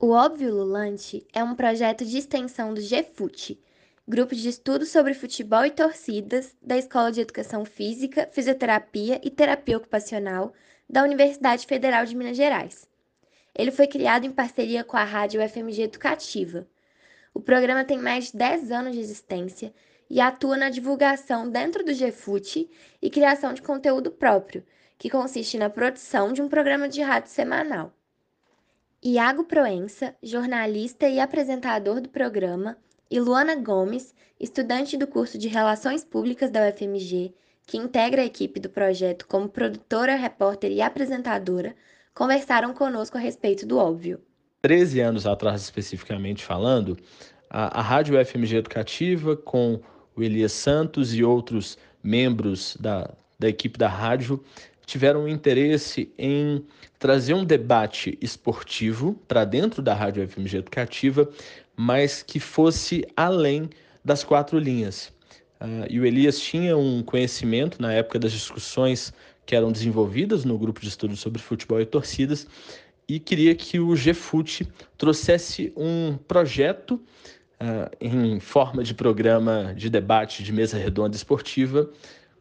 O Óbvio Lulante é um projeto de extensão do GFUT, Grupo de Estudos sobre Futebol e Torcidas da Escola de Educação Física, Fisioterapia e Terapia Ocupacional da Universidade Federal de Minas Gerais. Ele foi criado em parceria com a Rádio FMG Educativa. O programa tem mais de 10 anos de existência e atua na divulgação dentro do GFUT e criação de conteúdo próprio, que consiste na produção de um programa de rádio semanal. Iago Proença, jornalista e apresentador do programa, e Luana Gomes, estudante do curso de Relações Públicas da UFMG, que integra a equipe do projeto como produtora, repórter e apresentadora, conversaram conosco a respeito do óbvio. 13 anos atrás, especificamente falando, a, a Rádio UFMG Educativa, com o Elias Santos e outros membros da, da equipe da rádio, tiveram interesse em trazer um debate esportivo para dentro da Rádio FMG Educativa, mas que fosse além das quatro linhas. Uh, e o Elias tinha um conhecimento na época das discussões que eram desenvolvidas no grupo de estudos sobre futebol e torcidas e queria que o GFUT trouxesse um projeto uh, em forma de programa de debate de mesa redonda esportiva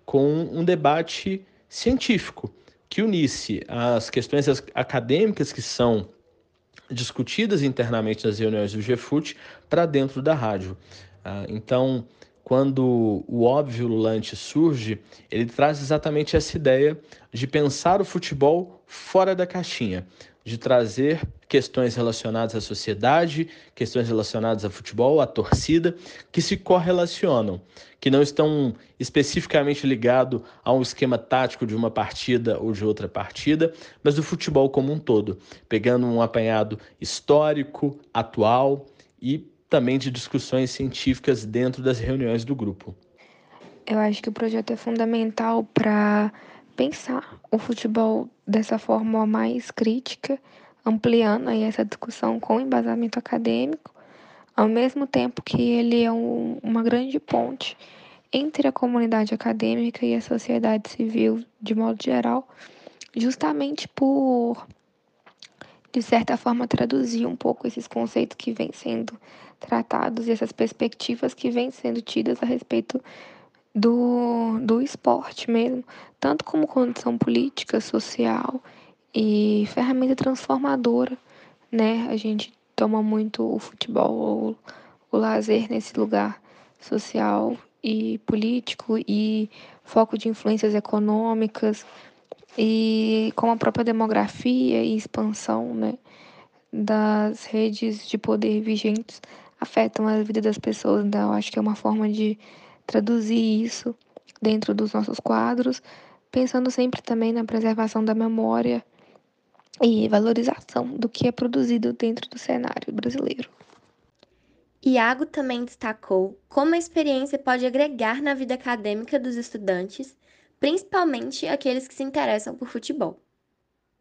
com um debate científico que unisse as questões acadêmicas que são discutidas internamente nas reuniões do GFUT para dentro da rádio. Uh, então, quando o óbvio Lulante surge, ele traz exatamente essa ideia de pensar o futebol fora da caixinha, de trazer questões relacionadas à sociedade, questões relacionadas ao futebol, à torcida, que se correlacionam, que não estão especificamente ligados a um esquema tático de uma partida ou de outra partida, mas do futebol como um todo, pegando um apanhado histórico, atual e também de discussões científicas dentro das reuniões do grupo. Eu acho que o projeto é fundamental para pensar o futebol dessa forma mais crítica, ampliando aí essa discussão com embasamento acadêmico, ao mesmo tempo que ele é um, uma grande ponte entre a comunidade acadêmica e a sociedade civil de modo geral, justamente por de certa forma traduzir um pouco esses conceitos que vêm sendo tratados e essas perspectivas que vêm sendo tidas a respeito do, do esporte mesmo, tanto como condição política, social e ferramenta transformadora, né? A gente toma muito o futebol, o, o lazer nesse lugar social e político e foco de influências econômicas e com a própria demografia e expansão, né, das redes de poder vigentes afetam a vida das pessoas. Então, acho que é uma forma de traduzir isso dentro dos nossos quadros, pensando sempre também na preservação da memória e valorização do que é produzido dentro do cenário brasileiro. Iago também destacou como a experiência pode agregar na vida acadêmica dos estudantes, principalmente aqueles que se interessam por futebol.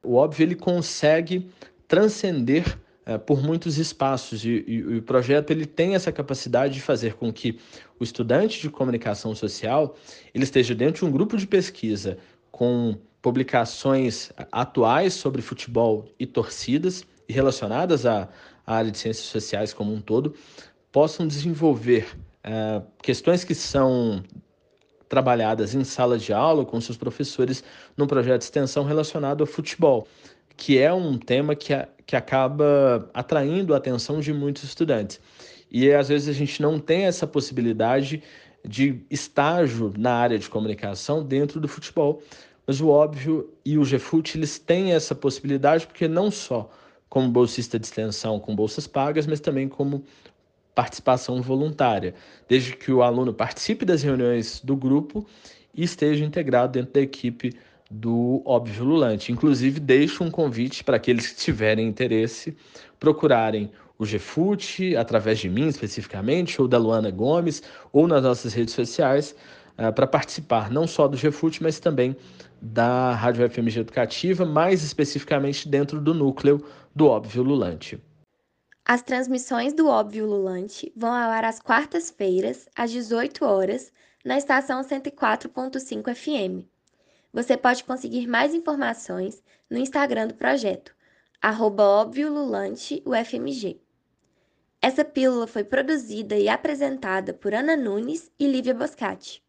O óbvio ele consegue transcender é, por muitos espaços e, e, e, o projeto ele tem essa capacidade de fazer com que o estudante de comunicação social ele esteja dentro de um grupo de pesquisa com publicações atuais sobre futebol e torcidas e relacionadas à, à área de ciências sociais como um todo possam desenvolver é, questões que são trabalhadas em sala de aula com seus professores num projeto de extensão relacionado ao futebol que é um tema que, a, que acaba atraindo a atenção de muitos estudantes. E às vezes a gente não tem essa possibilidade de estágio na área de comunicação dentro do futebol. Mas o óbvio e o GFUT, eles têm essa possibilidade porque não só como bolsista de extensão com bolsas pagas, mas também como participação voluntária, desde que o aluno participe das reuniões do grupo e esteja integrado dentro da equipe do Óbvio Lulante. Inclusive, deixo um convite para aqueles que tiverem interesse procurarem o GFUT, através de mim especificamente, ou da Luana Gomes, ou nas nossas redes sociais, uh, para participar não só do GFUT, mas também da Rádio FMG Educativa, mais especificamente dentro do núcleo do Óbvio Lulante. As transmissões do Óbvio Lulante vão ao ar às quartas-feiras, às 18 horas, na estação 104.5 FM. Você pode conseguir mais informações no Instagram do projeto, arroba. Essa pílula foi produzida e apresentada por Ana Nunes e Lívia Boscati.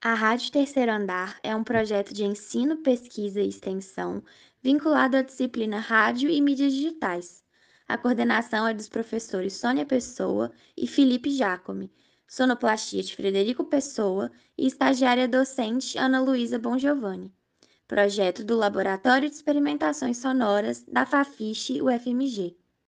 A Rádio Terceiro Andar é um projeto de ensino, pesquisa e extensão vinculado à disciplina Rádio e Mídias Digitais. A coordenação é dos professores Sônia Pessoa e Felipe Jacome, sonoplastia de Frederico Pessoa e estagiária docente Ana Luísa Bongiovanni. Projeto do Laboratório de Experimentações Sonoras da Fafiche UFMG.